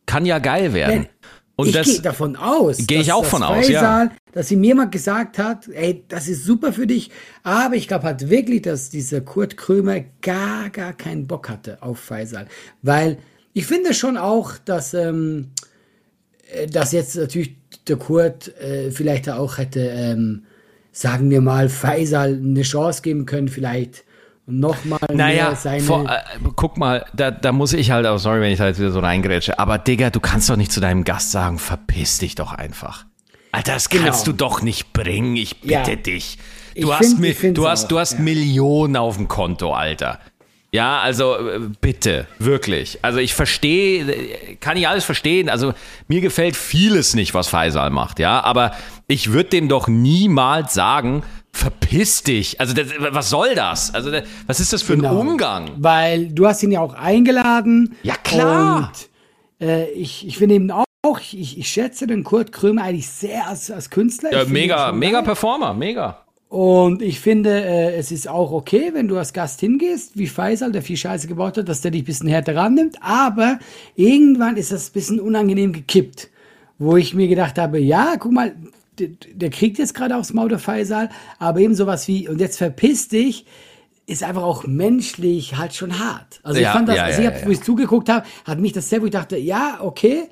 Kann ja geil werden. Nein, Und ich das- gehe davon aus. Gehe ich dass- auch von aus, ja. Dass ihm jemand gesagt hat, ey, das ist super für dich. Aber ich glaube halt wirklich, dass dieser Kurt Krömer gar, gar keinen Bock hatte auf Faisal. Weil ich finde schon auch, dass, ähm, äh, dass jetzt natürlich der Kurt äh, vielleicht auch hätte, ähm, sagen wir mal, Faisal eine Chance geben können, vielleicht nochmal Naja, mehr seine... vor, äh, guck mal, da, da muss ich halt auch, sorry, wenn ich da jetzt wieder so reingrätsche, aber Digga, du kannst doch nicht zu deinem Gast sagen, verpiss dich doch einfach. Alter, das kannst Genau. du doch nicht bringen, ich bitte Ja. dich. Ich Du hast, find- ich du hast, du auch, hast ja. Millionen auf dem Konto, Alter. Ja, also äh, bitte, wirklich. Also ich verstehe, äh, kann ich alles verstehen. Also mir gefällt vieles nicht, was Faisal macht, ja. Aber ich würde dem doch niemals sagen, verpiss dich. Also das, was soll das? Also das, was ist das für Genau. ein Umgang? Weil du hast ihn ja auch eingeladen. Ja, klar. Und äh, ich, ich finde eben auch, ich, ich schätze den Kurt Krömer eigentlich sehr als, als Künstler. Ja, mega, mega. Performer, mega. Und ich finde, äh, es ist auch okay, wenn du als Gast hingehst, wie Faisal, der viel Scheiße gebaut hat, dass der dich ein bisschen härter rannimmt. Aber irgendwann ist das ein bisschen unangenehm gekippt. Wo ich mir gedacht habe, ja, guck mal, der, kriegt jetzt gerade aufs Maul der Faisal, aber eben sowas wie, und jetzt verpiss dich, ist einfach auch menschlich halt schon hart. Also Ja, ich fand das, ja, also ich hab, ja. wo ich zugeguckt habe, hat mich das sehr, wo ich dachte, ja, okay,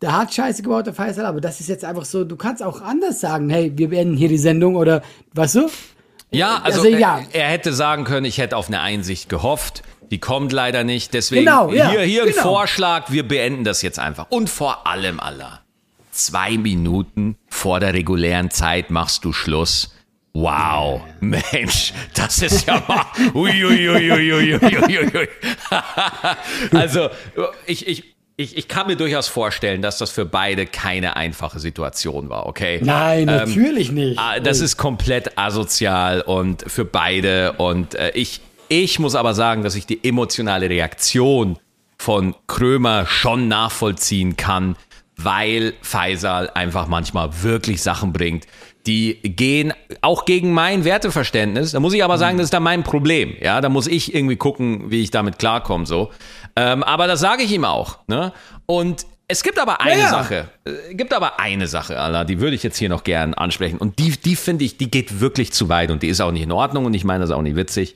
der hat Scheiße gebaut, der Faisal, aber das ist jetzt einfach so, du kannst auch anders sagen, hey, wir beenden hier die Sendung oder, weißt du? Ja, also, Also, ja. Er, er hätte sagen können, ich hätte auf eine Einsicht gehofft. Die kommt leider nicht. Deswegen Genau, hier, hier ein genau. Vorschlag, wir beenden das jetzt einfach. Und vor allem, Allah, zwei Minuten vor der regulären Zeit machst du Schluss. Wow, Mensch, das ist ja mal. Ui, ui, ui, also, ich, ich, ich, ich kann mir durchaus vorstellen, dass das für beide keine einfache Situation war, okay? Nein, natürlich nicht. Ah, Das ist komplett asozial und für beide. Und äh, ich, ich muss aber sagen, dass ich die emotionale Reaktion von Krömer schon nachvollziehen kann, weil Faisal einfach manchmal wirklich Sachen bringt, die gehen auch gegen mein Werteverständnis. Da muss ich aber sagen, das ist dann mein Problem. Ja, da muss ich irgendwie gucken, wie ich damit klarkomme. So, ähm, aber das sage ich ihm auch. Ne? Und es gibt aber eine Ja, ja. Sache. Äh, gibt aber eine Sache, Allah, die würde ich jetzt hier noch gern ansprechen. Und die, die finde ich, die geht wirklich zu weit und die ist auch nicht in Ordnung und ich meine das ist auch nicht witzig.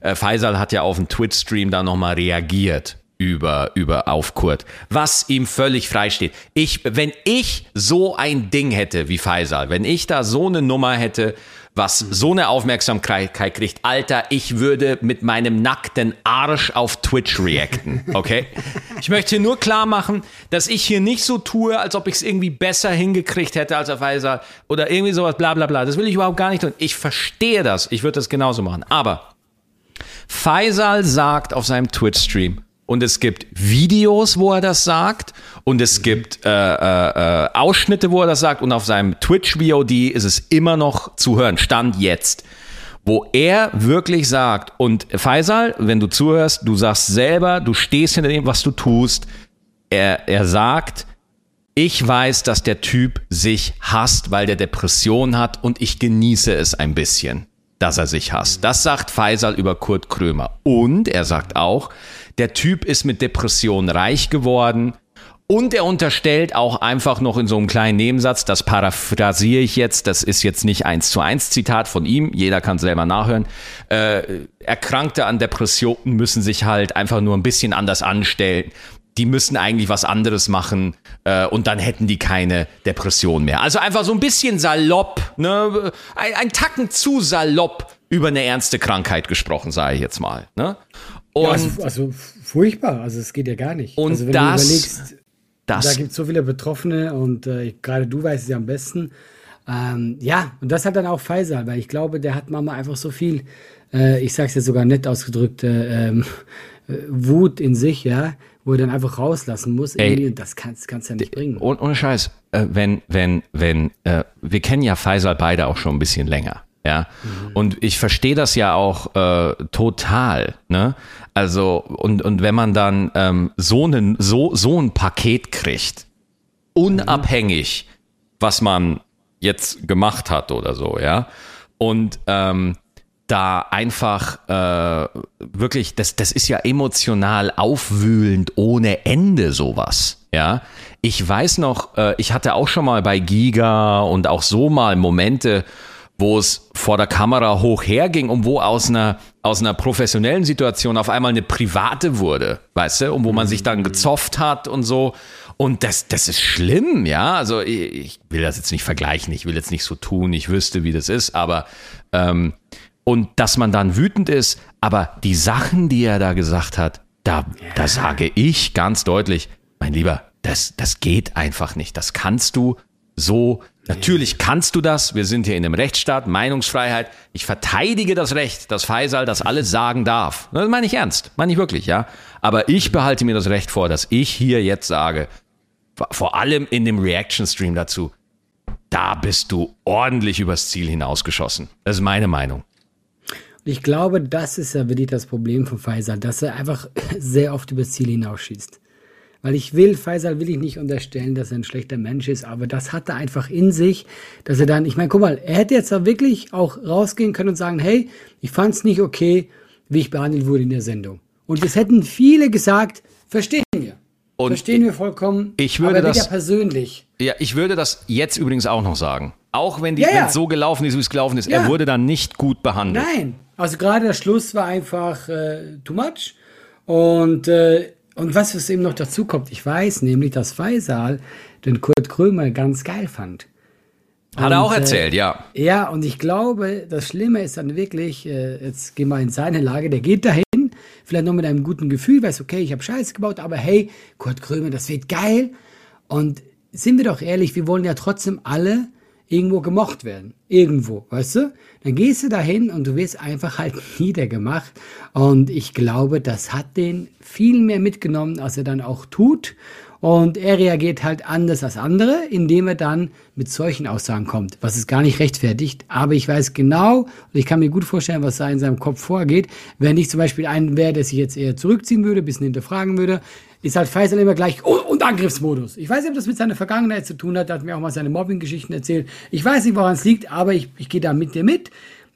Äh, Faisal hat ja auf dem Twitch-Stream da nochmal reagiert über, über auf Kurt, was ihm völlig frei steht. Ich, wenn ich so ein Ding hätte wie Faisal, wenn ich da so eine Nummer hätte, was so eine Aufmerksamkeit kriegt, Alter, ich würde mit meinem nackten Arsch auf Twitch reacten, okay? Ich möchte nur klar machen, dass ich hier nicht so tue, als ob ich es irgendwie besser hingekriegt hätte als der Faisal oder irgendwie sowas, bla bla bla. Das will ich überhaupt gar nicht tun. Ich verstehe das, ich würde das genauso machen. Aber Faisal sagt auf seinem Twitch-Stream, und es gibt Videos, wo er das sagt, und es gibt äh, äh, äh, Ausschnitte, wo er das sagt, und auf seinem Twitch-VOD ist es immer noch zu hören, Stand jetzt, wo er wirklich sagt, und Faisal, wenn du zuhörst, du sagst selber, du stehst hinter dem, was du tust, er, er sagt, ich weiß, dass der Typ sich hasst, weil der Depression hat. Und ich genieße es ein bisschen, dass er sich hasst. Das sagt Faisal über Kurt Krömer. Und er sagt auch, der Typ ist mit Depression reich geworden und er unterstellt auch einfach noch in so einem kleinen Nebensatz, das paraphrasiere ich jetzt, das ist jetzt nicht eins zu eins Zitat von ihm, jeder kann selber nachhören. Äh, Erkrankte an Depressionen müssen sich halt einfach nur ein bisschen anders anstellen. Die müssen eigentlich was anderes machen äh, und dann hätten die keine Depression mehr. Also einfach so ein bisschen salopp, ne? ein, ein Tacken zu salopp über eine ernste Krankheit gesprochen, sage ich jetzt mal. Ne? Und Ja, also, also furchtbar, also es geht ja gar nicht. Und also wenn das- du überlegst, da das gibt es so viele Betroffene und äh, gerade du weißt es ja am besten. Ähm, ja, und das hat dann auch Faisal, weil ich glaube, der hat Mama einfach so viel, äh, ich sag's jetzt sogar nett ausgedrückt, äh, ähm, äh, Wut in sich, ja, wo er dann einfach rauslassen muss. Ey. das kannst du ja nicht bringen. Und ohne Scheiß, äh, wenn, wenn, wenn, äh, wir kennen ja Faisal beide auch schon ein bisschen länger. Ja, und ich verstehe das ja auch äh, total, ne? Also, und, und wenn man dann ähm, so, einen, so, so ein Paket kriegt, unabhängig, was man jetzt gemacht hat oder so, ja. Und ähm, da einfach äh, wirklich, das, das ist ja emotional aufwühlend ohne Ende sowas. Ja, ich weiß noch, äh, ich hatte auch schon mal bei Giga und auch so mal Momente, wo es vor der Kamera hoch herging und wo aus einer, aus einer professionellen Situation auf einmal eine private wurde, weißt du, und wo man sich dann gezofft hat und so. Und das, das ist schlimm, ja. Also ich, ich will das jetzt nicht vergleichen, ich will jetzt nicht so tun, ich wüsste, wie das ist, aber ähm, und dass man dann wütend ist, aber die Sachen, die er da gesagt hat, da, da sage ich ganz deutlich, mein Lieber, das, das geht einfach nicht. Das kannst du so, natürlich kannst du das. Wir sind hier in einem Rechtsstaat, Meinungsfreiheit. Ich verteidige das Recht, dass Faisal das alles sagen darf. Das meine ich ernst, meine ich wirklich, ja. Aber ich behalte mir das Recht vor, dass ich hier jetzt sage, vor allem in dem Reaction-Stream dazu, da bist du ordentlich übers Ziel hinausgeschossen. Das ist meine Meinung. Ich glaube, das ist ja wirklich das Problem von Faisal, dass er einfach sehr oft übers Ziel hinausschießt. Weil ich will, Faisal will ich nicht unterstellen, dass er ein schlechter Mensch ist, aber das hat er einfach in sich, dass er dann, ich meine, guck mal, er hätte jetzt da wirklich auch rausgehen können und sagen, hey, ich fand es nicht okay, wie ich behandelt wurde in der Sendung. Und das hätten viele gesagt, verstehen wir. Und Verstehen wir vollkommen. Ich würde aber das persönlich. Ja, ich würde das jetzt übrigens auch noch sagen. Auch wenn die ja, ja. so gelaufen ist, wie es gelaufen ist, ja. er wurde dann nicht gut behandelt. Nein, also gerade der Schluss war einfach äh, too much. Und äh, und was, was eben noch dazu kommt, ich weiß nämlich, dass Faisal den Kurt Krömer ganz geil fand. Hat und, er auch erzählt, äh, ja. Ja, und ich glaube, das Schlimme ist dann wirklich, äh, jetzt geh mal in seine Lage, der geht dahin, vielleicht noch mit einem guten Gefühl, weiß, okay, ich habe Scheiße gebaut, aber hey, Kurt Krömer, das wird geil. Und sind wir doch ehrlich, wir wollen ja trotzdem alle irgendwo gemocht werden. Irgendwo, weißt du? Dann gehst du dahin und du wirst einfach halt niedergemacht. Und ich glaube, das hat den viel mehr mitgenommen, als er dann auch tut. Und er reagiert halt anders als andere, indem er dann mit solchen Aussagen kommt, was es gar nicht rechtfertigt. Aber ich weiß genau, und ich kann mir gut vorstellen, was da in seinem Kopf vorgeht. Wenn ich zum Beispiel einen wäre, der sich jetzt eher zurückziehen würde, bisschen hinterfragen würde, ist halt Faisal immer gleich und, und Angriffsmodus. Ich weiß nicht, ob das mit seiner Vergangenheit zu tun hat. Er hat mir auch mal seine Mobbing-Geschichten erzählt. Ich weiß nicht, woran es liegt, aber ich, ich gehe da mit dir mit.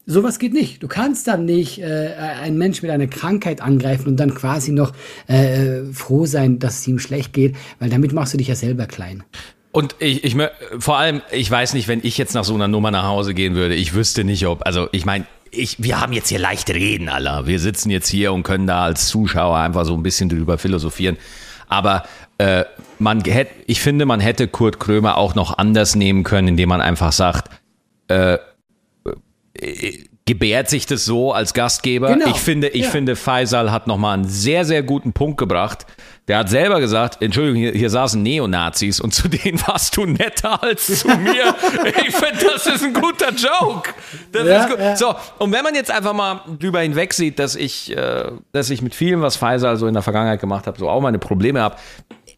Sowas geht nicht. Du kannst dann nicht äh, einen Mensch mit einer Krankheit angreifen und dann quasi noch äh, froh sein, dass es ihm schlecht geht, weil damit machst du dich ja selber klein. Und ich, ich vor allem, ich weiß nicht, wenn ich jetzt nach so einer Nummer nach Hause gehen würde, ich wüsste nicht, ob, also ich meine, ich, wir haben jetzt hier leicht reden, aller. Wir sitzen jetzt hier und können da als Zuschauer einfach so ein bisschen drüber philosophieren. Aber äh, man hätte, ich finde, man hätte Kurt Krömer auch noch anders nehmen können, indem man einfach sagt, äh, gebärt sich das so als Gastgeber. Genau. Ich finde, ich ja. finde, Faisal hat nochmal einen sehr, sehr guten Punkt gebracht. Der hat selber gesagt, Entschuldigung, hier, hier saßen Neonazis und zu denen warst du netter als zu mir. ich finde, das ist ein guter Joke. Ja, ja. So, und wenn man jetzt einfach mal drüber hinweg sieht, dass ich, äh, dass ich mit vielem, was Faisal so in der Vergangenheit gemacht habe, so auch meine Probleme habe,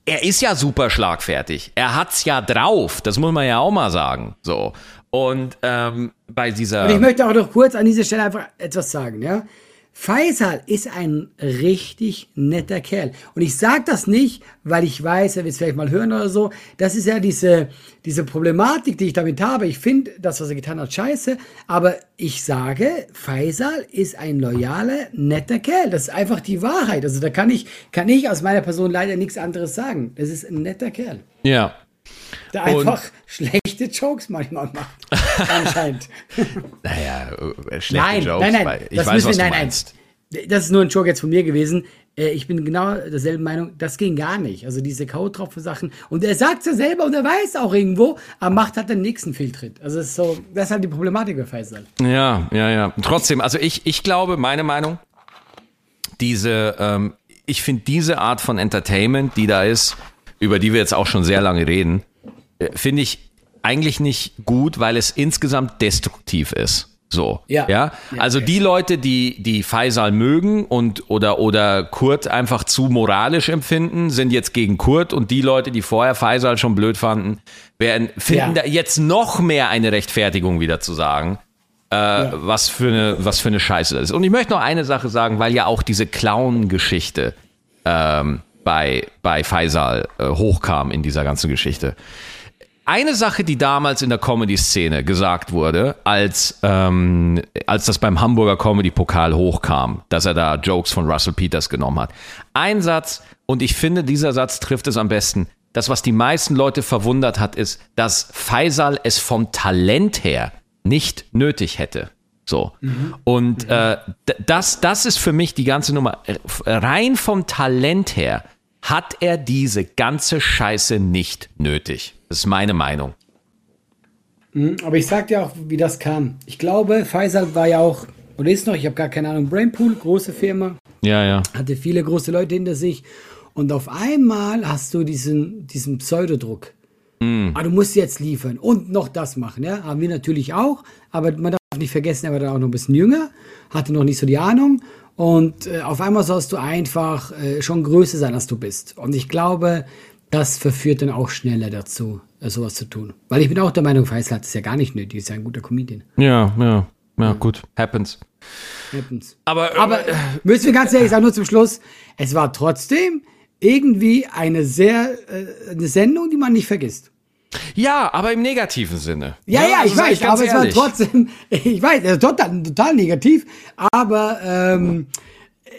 er ist ja super schlagfertig. Er hat's ja drauf. Das muss man ja auch mal sagen. So. Und ähm, bei dieser. Und ich möchte auch noch kurz an dieser Stelle einfach etwas sagen, ja. Faisal ist ein richtig netter Kerl. Und ich sage das nicht, weil ich weiß, er wird es vielleicht mal hören oder so. Das ist ja diese, diese Problematik, die ich damit habe. Ich finde das, was er getan hat, scheiße. Aber ich sage, Faisal ist ein loyaler, netter Kerl. Das ist einfach die Wahrheit. Also da kann ich, kann ich aus meiner Person leider nichts anderes sagen. Das ist ein netter Kerl. Ja, der einfach und, schlechte Jokes manchmal macht. Anscheinend. naja, äh, schlechte nein, Jokes. Nein, nein, ich weiß, was wir, nein, du meinst. Nein. Das ist nur ein Joke jetzt von mir gewesen. Äh, ich bin genau derselben Meinung, das ging gar nicht. Also diese Kautropfen-Sachen. Und er sagt es ja selber und er weiß auch irgendwo, aber macht halt den nächsten Fehltritt. Also ist so, das ist halt die Problematik bei Faisal. Ja, ja, ja. Trotzdem, also ich, ich glaube, meine Meinung, diese, ähm, ich finde diese Art von Entertainment, die da ist, über die wir jetzt auch schon sehr lange reden, äh, finde ich eigentlich nicht gut, weil es insgesamt destruktiv ist. So, ja. ja? Also die Leute, die, die Faisal mögen und oder, oder Kurt einfach zu moralisch empfinden, sind jetzt gegen Kurt und die Leute, die vorher Faisal schon blöd fanden, werden, finden ja. da jetzt noch mehr eine Rechtfertigung wieder zu sagen. Äh, ja. was, für eine, was für eine Scheiße das ist. Und ich möchte noch eine Sache sagen, weil ja auch diese Clown-Geschichte ähm, bei, bei Faisal äh, hochkam in dieser ganzen Geschichte. Eine Sache, die damals in der Comedy-Szene gesagt wurde, als, ähm, als das beim Hamburger Comedy-Pokal hochkam, dass er da Jokes von Russell Peters genommen hat. Ein Satz, und ich finde, dieser Satz trifft es am besten. Das, was die meisten Leute verwundert hat, ist, dass Faisal es vom Talent her nicht nötig hätte. So. Mhm. Und mhm. Äh, das, das ist für mich die ganze Nummer. Rein vom Talent her hat er diese ganze Scheiße nicht nötig. Das ist meine Meinung. Mhm, aber ich sag dir auch, wie das kam. Ich glaube, Faisal war ja auch, oder ist noch, ich habe gar keine Ahnung, Brainpool, große Firma. Ja, ja. Hatte viele große Leute hinter sich. Und auf einmal hast du diesen, diesen Pseudodruck. Mm. Aber du musst jetzt liefern und noch das machen. Ja? Haben wir natürlich auch, aber man darf nicht vergessen, er war dann auch noch ein bisschen jünger, hatte noch nicht so die Ahnung. Und äh, auf einmal sollst du einfach äh, schon größer sein, als du bist. Und ich glaube, das verführt dann auch schneller dazu, äh, sowas zu tun. Weil ich bin auch der Meinung, Faisal hat es ja gar nicht nötig, ist ja ein guter Comedian. Ja, ja, ja, gut, happens. Happens. Aber, aber äh, müssen wir ganz ehrlich sagen, nur zum Schluss, es war trotzdem irgendwie eine sehr, äh, eine Sendung, die man nicht vergisst. Ja, aber im negativen Sinne. Ja, ja, also ich weiß, aber ehrlich. es war trotzdem, ich weiß, total, total negativ, aber ähm,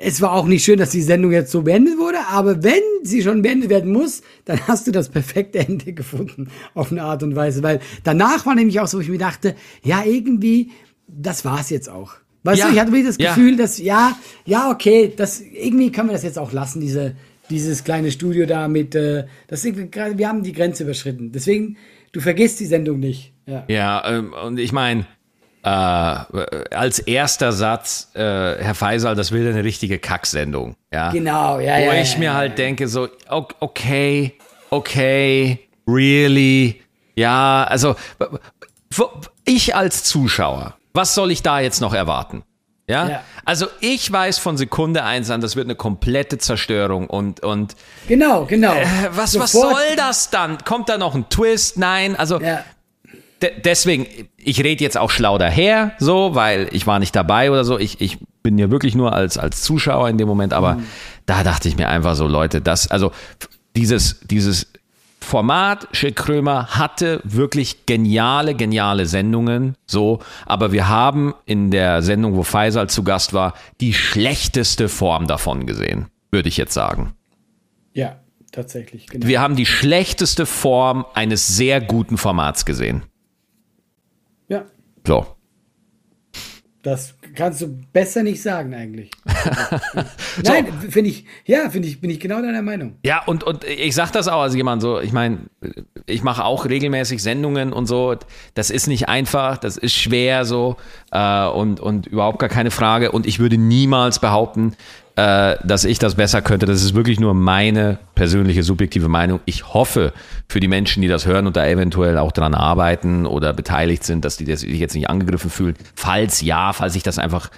es war auch nicht schön, dass die Sendung jetzt so beendet wurde, aber wenn sie schon beendet werden muss, dann hast du das perfekte Ende gefunden, auf eine Art und Weise, weil danach war nämlich auch so, wo ich mir dachte, ja, irgendwie, das war's jetzt auch. Weißt ja, du, ich hatte wirklich das Gefühl, ja. dass, ja, ja, okay, das, irgendwie können wir das jetzt auch lassen, diese, dieses kleine Studio da mit, äh, das wir haben die Grenze überschritten. Deswegen, du vergisst die Sendung nicht. Ja, ja ähm, und ich meine, äh, als erster Satz, äh, Herr Faisal, das will eine richtige Kacksendung. Ja? Genau, ja, Wo ja. Wo ich ja, mir ja, halt denke, so, okay, okay, really, ja, also ich als Zuschauer, was soll ich da jetzt noch erwarten? Ja? ja? Also ich weiß von Sekunde eins an, das wird eine komplette Zerstörung und und genau, genau. Äh, was was soll das dann? Kommt da noch ein Twist? Nein, also ja. de deswegen ich rede jetzt auch schlau daher, so, weil ich war nicht dabei oder so. Ich ich bin ja wirklich nur als als Zuschauer in dem Moment, aber mhm. da dachte ich mir einfach so, Leute, das also dieses dieses Format, Schick Krömer hatte wirklich geniale, geniale Sendungen, so, aber wir haben in der Sendung, wo Faisal zu Gast war, die schlechteste Form davon gesehen, würde ich jetzt sagen. Ja, tatsächlich. Genau. Wir haben die schlechteste Form eines sehr guten Formats gesehen. Ja. So. Das kannst du besser nicht sagen eigentlich. Nein, so. finde ich, ja, finde ich, bin ich genau deiner Meinung. Ja, und, und ich sag das auch als jemand so, ich meine, ich mache auch regelmäßig Sendungen und so. Das ist nicht einfach, das ist schwer so äh, und, und überhaupt gar keine Frage. Und ich würde niemals behaupten, äh, dass ich das besser könnte. Das ist wirklich nur meine persönliche subjektive Meinung. Ich hoffe für die Menschen, die das hören und da eventuell auch dran arbeiten oder beteiligt sind, dass die sich jetzt nicht angegriffen fühlen. Falls ja, falls ich das einfach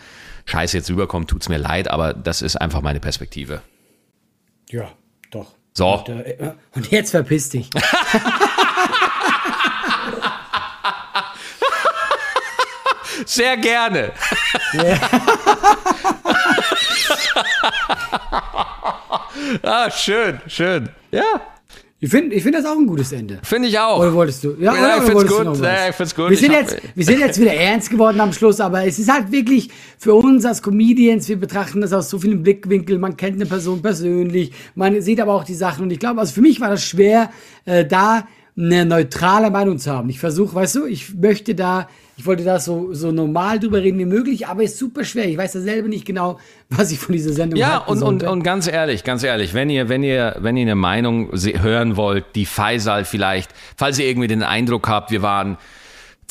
scheiße jetzt rüberkommt, tut's mir leid, aber das ist einfach meine Perspektive. Ja, doch. So. Und, äh, und jetzt verpiss dich. Sehr gerne. Ja. ah, schön, schön. Ja. Ich finde ich find das auch ein gutes Ende. Finde ich auch. Oder wolltest du? Ja, ja ich finde es gut. Ja, ich find's gut. Wir sind, jetzt, wir sind jetzt wieder ernst geworden am Schluss, aber es ist halt wirklich für uns als Comedians, wir betrachten das aus so vielen Blickwinkeln. Man kennt eine Person persönlich, man sieht aber auch die Sachen. Und ich glaube, also für mich war das schwer, äh, da eine neutrale Meinung zu haben. Ich versuche, weißt du, ich möchte da ich wollte da so, so normal drüber reden wie möglich, aber ist super schwer. Ich weiß ja selber nicht genau, was ich von dieser Sendung Ja, und, und, und ganz ehrlich, ganz ehrlich, wenn ihr, wenn ihr, wenn ihr eine Meinung hören wollt, die Faisal vielleicht, falls ihr irgendwie den Eindruck habt, wir waren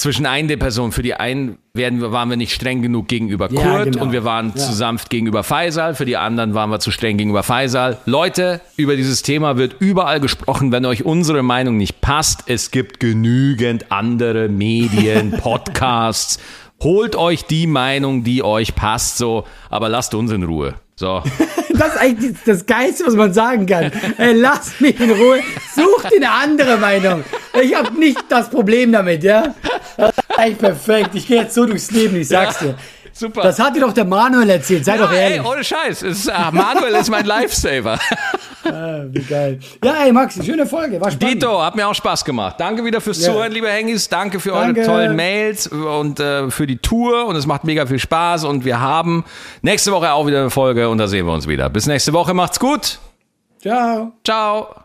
zwischen ein der Personen. Für die einen werden waren wir nicht streng genug gegenüber Kurt ja, genau. und wir waren ja. zu sanft gegenüber Faisal. Für die anderen waren wir zu streng gegenüber Faisal. Leute, über dieses Thema wird überall gesprochen. Wenn euch unsere Meinung nicht passt, es gibt genügend andere Medien, Podcasts. Holt euch die Meinung, die euch passt, so, aber lasst uns in Ruhe. So. Das ist eigentlich das Geilste, was man sagen kann. Ey, lass mich in Ruhe. Such dir eine andere Meinung. Ich habe nicht das Problem damit, ja? Das ist eigentlich perfekt. Ich gehe jetzt so durchs Leben, ich sag's dir. Super. Das hat dir doch der Manuel erzählt, sei doch ja, ehrlich. ey, ohne Scheiß. Ist, ah, Manuel ist mein Lifesaver. Ah, wie geil. Ja, ey, Max, schöne Folge, war spannend. Dito, hat mir auch Spaß gemacht. Danke wieder fürs Ja. Zuhören, liebe Hengis. Danke für Danke. eure tollen Mails und äh, für die Tour. Und es macht mega viel Spaß. Und wir haben nächste Woche auch wieder eine Folge und da sehen wir uns wieder. Bis nächste Woche. Macht's gut. Ciao. Ciao.